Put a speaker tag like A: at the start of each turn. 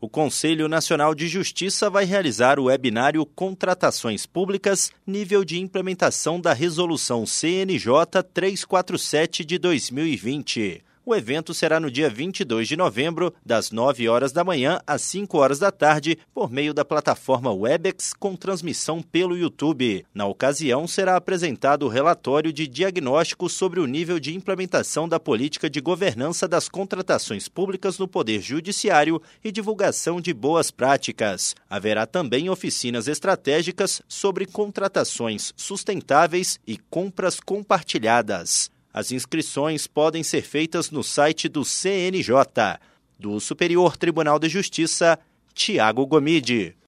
A: O Conselho Nacional de Justiça vai realizar o webinário Contratações Públicas, nível de implementação da Resolução CNJ 347 de 2020. O evento será no dia 22 de novembro, das 9 horas da manhã às 5 horas da tarde, por meio da plataforma Webex com transmissão pelo YouTube. Na ocasião, será apresentado o relatório de diagnóstico sobre o nível de implementação da política de governança das contratações públicas no Poder Judiciário e divulgação de boas práticas. Haverá também oficinas estratégicas sobre contratações sustentáveis e compras compartilhadas. As inscrições podem ser feitas no site do CNJ. Do Superior Tribunal de Justiça, Tiago Gomide.